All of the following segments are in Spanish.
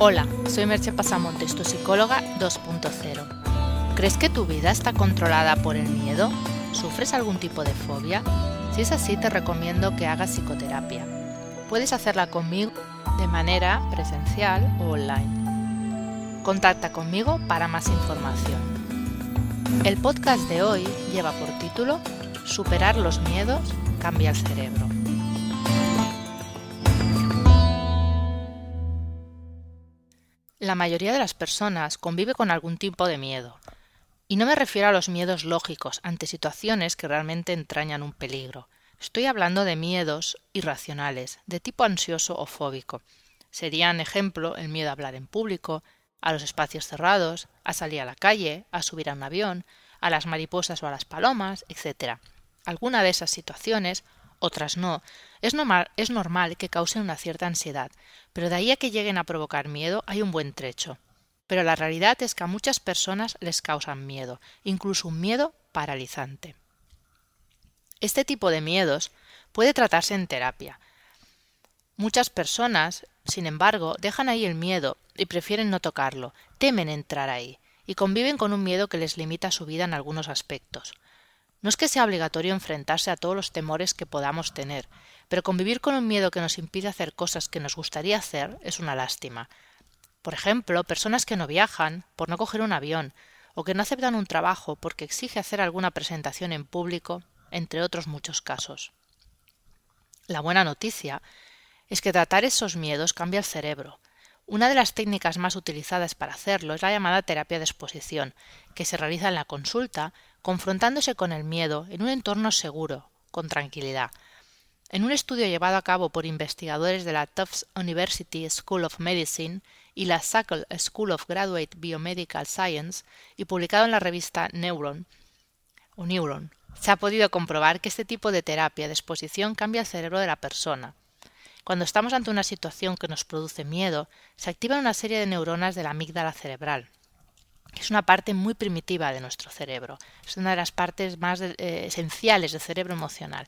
Hola, soy Merche Pasamontes, tu psicóloga 2.0. ¿Crees que tu vida está controlada por el miedo? ¿Sufres algún tipo de fobia? Si es así, te recomiendo que hagas psicoterapia. Puedes hacerla conmigo de manera presencial o online. Contacta conmigo para más información. El podcast de hoy lleva por título Superar los miedos cambia el cerebro. La mayoría de las personas convive con algún tipo de miedo. Y no me refiero a los miedos lógicos ante situaciones que realmente entrañan un peligro. Estoy hablando de miedos irracionales, de tipo ansioso o fóbico. Serían ejemplo el miedo a hablar en público, a los espacios cerrados, a salir a la calle, a subir a un avión, a las mariposas o a las palomas, etc. Alguna de esas situaciones otras no. Es normal, es normal que causen una cierta ansiedad, pero de ahí a que lleguen a provocar miedo hay un buen trecho. Pero la realidad es que a muchas personas les causan miedo, incluso un miedo paralizante. Este tipo de miedos puede tratarse en terapia. Muchas personas, sin embargo, dejan ahí el miedo y prefieren no tocarlo, temen entrar ahí, y conviven con un miedo que les limita su vida en algunos aspectos. No es que sea obligatorio enfrentarse a todos los temores que podamos tener, pero convivir con un miedo que nos impide hacer cosas que nos gustaría hacer es una lástima. Por ejemplo, personas que no viajan por no coger un avión, o que no aceptan un trabajo porque exige hacer alguna presentación en público, entre otros muchos casos. La buena noticia es que tratar esos miedos cambia el cerebro. Una de las técnicas más utilizadas para hacerlo es la llamada terapia de exposición, que se realiza en la consulta confrontándose con el miedo en un entorno seguro, con tranquilidad. En un estudio llevado a cabo por investigadores de la Tufts University School of Medicine y la Sackle School of Graduate Biomedical Science y publicado en la revista Neuron, Neuron, se ha podido comprobar que este tipo de terapia de exposición cambia el cerebro de la persona. Cuando estamos ante una situación que nos produce miedo, se activan una serie de neuronas de la amígdala cerebral, es una parte muy primitiva de nuestro cerebro. Es una de las partes más eh, esenciales del cerebro emocional.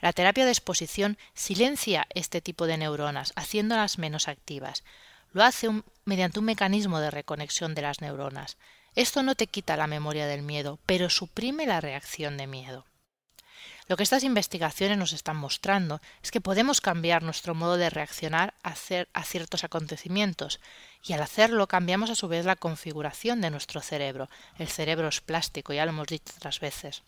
La terapia de exposición silencia este tipo de neuronas, haciéndolas menos activas. Lo hace mediante un mecanismo de reconexión de las neuronas. Esto no te quita la memoria del miedo, pero suprime la reacción de miedo. Lo que estas investigaciones nos están mostrando es que podemos cambiar nuestro modo de reaccionar a, ciertos acontecimientos y al hacerlo cambiamos a su vez la configuración de nuestro cerebro. El cerebro es plástico, ya lo hemos dicho otras veces.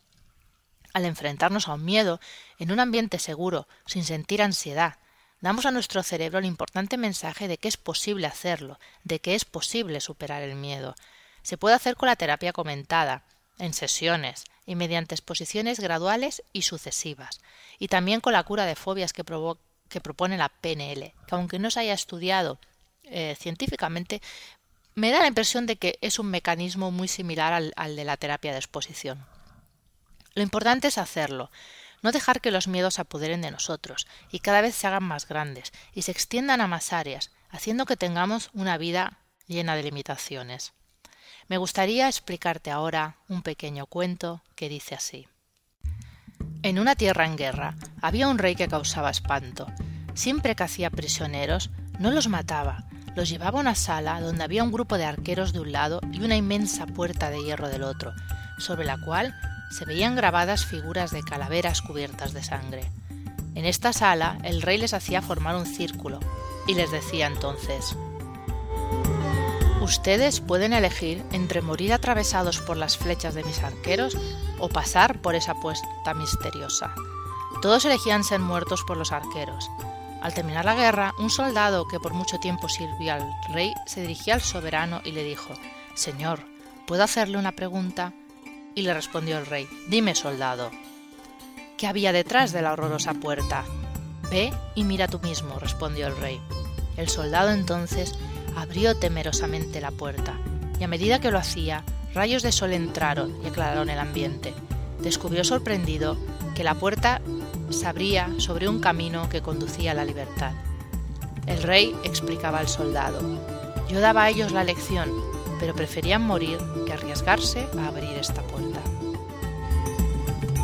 Al enfrentarnos a un miedo en un ambiente seguro, sin sentir ansiedad, damos a nuestro cerebro el importante mensaje de que es posible hacerlo, de que es posible superar el miedo. Se puede hacer con la terapia comentada, en sesiones y mediante exposiciones graduales y sucesivas, y también con la cura de fobias que, propone la PNL, que aunque no se haya estudiado eh, científicamente, me da la impresión de que es un mecanismo muy similar al, al de la terapia de exposición. Lo importante es hacerlo, no dejar que los miedos se apoderen de nosotros y cada vez se hagan más grandes y se extiendan a más áreas, haciendo que tengamos una vida llena de limitaciones. Me gustaría explicarte ahora un pequeño cuento que dice así. En una tierra en guerra había un rey que causaba espanto. Siempre que hacía prisioneros, no los mataba, los llevaba a una sala donde había un grupo de arqueros de un lado y una inmensa puerta de hierro del otro, sobre la cual se veían grabadas figuras de calaveras cubiertas de sangre. En esta sala el rey les hacía formar un círculo y les decía entonces Ustedes pueden elegir entre morir atravesados por las flechas de mis arqueros o pasar por esa puerta misteriosa. Todos elegían ser muertos por los arqueros. Al terminar la guerra, un soldado que por mucho tiempo sirvió al rey se dirigió al soberano y le dijo Señor, ¿puedo hacerle una pregunta? Y le respondió el rey Dime, soldado. ¿Qué había detrás de la horrorosa puerta? Ve y mira tú mismo, respondió el rey. El soldado entonces abrió temerosamente la puerta, y a medida que lo hacía, rayos de sol entraron y aclararon el ambiente. Descubrió sorprendido que la puerta se abría sobre un camino que conducía a la libertad. El rey explicaba al soldado, yo daba a ellos la lección, pero preferían morir que arriesgarse a abrir esta puerta.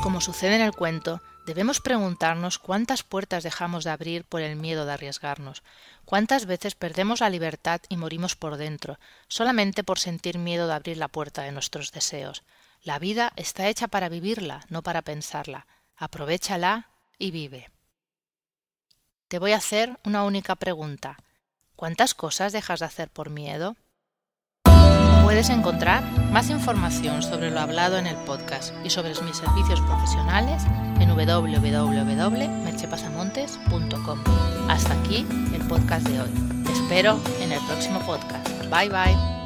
Como sucede en el cuento, Debemos preguntarnos cuántas puertas dejamos de abrir por el miedo de arriesgarnos, cuántas veces perdemos la libertad y morimos por dentro, solamente por sentir miedo de abrir la puerta de nuestros deseos. La vida está hecha para vivirla, no para pensarla. Aprovechala y vive. Te voy a hacer una única pregunta. ¿Cuántas cosas dejas de hacer por miedo? Puedes encontrar más información sobre lo hablado en el podcast y sobre mis servicios profesionales en www.merchepasamontes.com. Hasta aquí el podcast de hoy. Te espero en el próximo podcast. Bye bye.